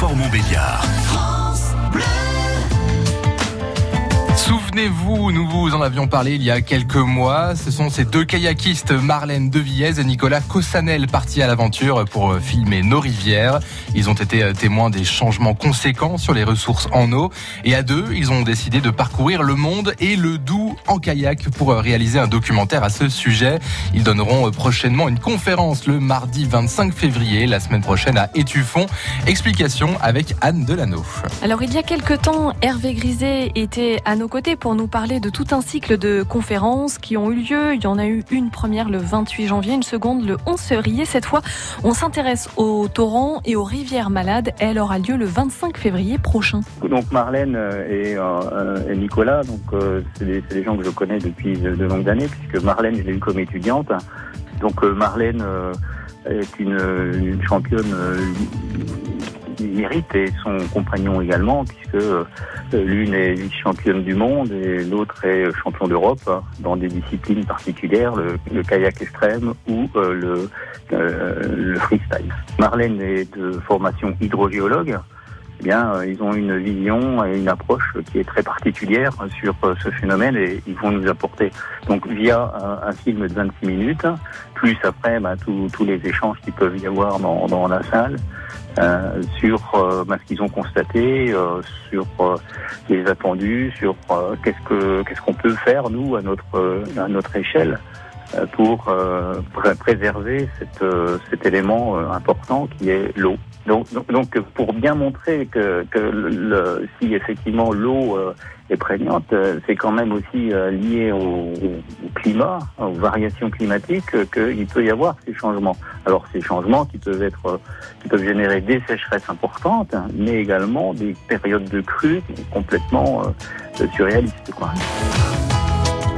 Belfort-Montbéliard. Souvenez-vous, nous vous en avions parlé il y a quelques mois. Ce sont ces deux kayakistes, Marlène Deviez et Nicolas Cossanel, partis à l'aventure pour filmer nos rivières. Ils ont été témoins des changements conséquents sur les ressources en eau. Et à deux, ils ont décidé de parcourir le monde et le Doubs en kayak pour réaliser un documentaire à ce sujet. Ils donneront prochainement une conférence le mardi 25 février, la semaine prochaine à Étuffon. Explication avec Anne Delano. Alors, il y a quelques temps, Hervé Griset était à nos côtés pour nous parler de tout un cycle de conférences qui ont eu lieu. Il y en a eu une première le 28 janvier, une seconde le 11 février. Cette fois, on s'intéresse aux torrents et aux rivières malades. Elle aura lieu le 25 février prochain. Donc Marlène et, euh, et Nicolas, donc euh, c'est des, gens que je connais depuis de, longues années, puisque Marlène, je l'ai eu comme étudiante. Donc euh, Marlène est une championne mérite et son compagnon également, puisque l'une est championne du monde et l'autre est champion d'Europe hein, dans des disciplines particulières, le, kayak extrême ou euh, le, euh, le, freestyle. Marlène est de formation hydrogéologue. Eh bien, euh, ils ont une vision et une approche qui est très particulière sur ce phénomène et ils vont nous apporter, donc via un, film de 26 minutes, plus après bah, tous les échanges qui peuvent y avoir dans, dans la salle, euh, sur euh, bah, ce qu'ils ont constaté, euh, sur les attendus, sur qu'est-ce que qu'est-ce qu'on peut faire nous à notre à notre échelle pour préserver cette, cet élément important qui est l'eau. Donc, donc, pour bien montrer que, que le, si effectivement l'eau est prégnante, c'est quand même aussi lié au, au, climat, aux variations climatiques, qu'il peut y avoir ces changements. Alors ces changements qui peuvent être, qui peuvent générer des sécheresses importantes, mais également des périodes de crue complètement euh, surréalistes. Quoi.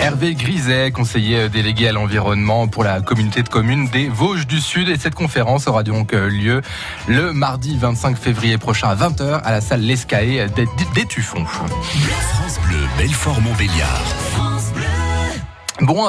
Hervé Griset, conseiller délégué à l'environnement pour la communauté de communes des Vosges du Sud. Et cette conférence aura donc lieu le mardi 25 février prochain à 20h à la salle L'Escaé d'Étuffon. France Bleu, Belfort-Montbéliard. Bon,